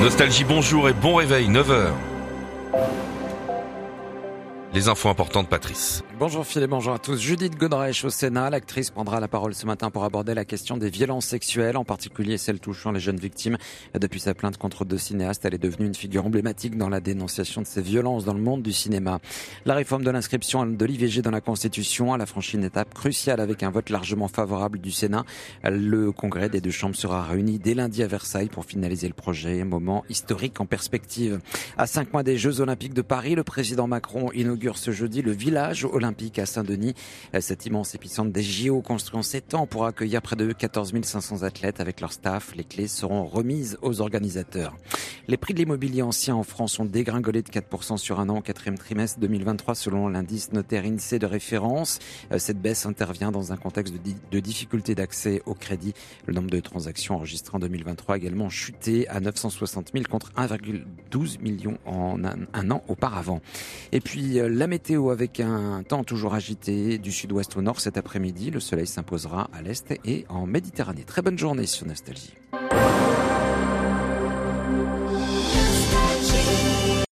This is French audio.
Nostalgie, bonjour et bon réveil, 9h. Les infos importantes, Patrice. Bonjour Philippe, bonjour à tous. Judith Godrèche au Sénat, l'actrice prendra la parole ce matin pour aborder la question des violences sexuelles, en particulier celles touchant les jeunes victimes. Depuis sa plainte contre deux cinéastes, elle est devenue une figure emblématique dans la dénonciation de ces violences dans le monde du cinéma. La réforme de l'inscription de l'IVG dans la Constitution, a franchi une étape cruciale avec un vote largement favorable du Sénat. Le congrès des deux chambres sera réuni dès lundi à Versailles pour finaliser le projet, moment historique en perspective. À cinq mois des Jeux Olympiques de Paris, le président Macron inaugure ce jeudi le village olympique à Saint-Denis. Cet immense épicentre des JO construit en 7 ans pour accueillir près de 14 500 athlètes avec leur staff. Les clés seront remises aux organisateurs. Les prix de l'immobilier ancien en France ont dégringolé de 4% sur un an au quatrième trimestre 2023 selon l'indice notaire INSEE de référence. Cette baisse intervient dans un contexte de, difficulté d'accès au crédit. Le nombre de transactions enregistrées en 2023 a également chuté à 960 000 contre 1,12 million en un, un an auparavant. Et puis euh, la météo avec un temps toujours agité du sud-ouest au nord cet après-midi. Le soleil s'imposera à l'est et en Méditerranée. Très bonne journée sur Nostalgie.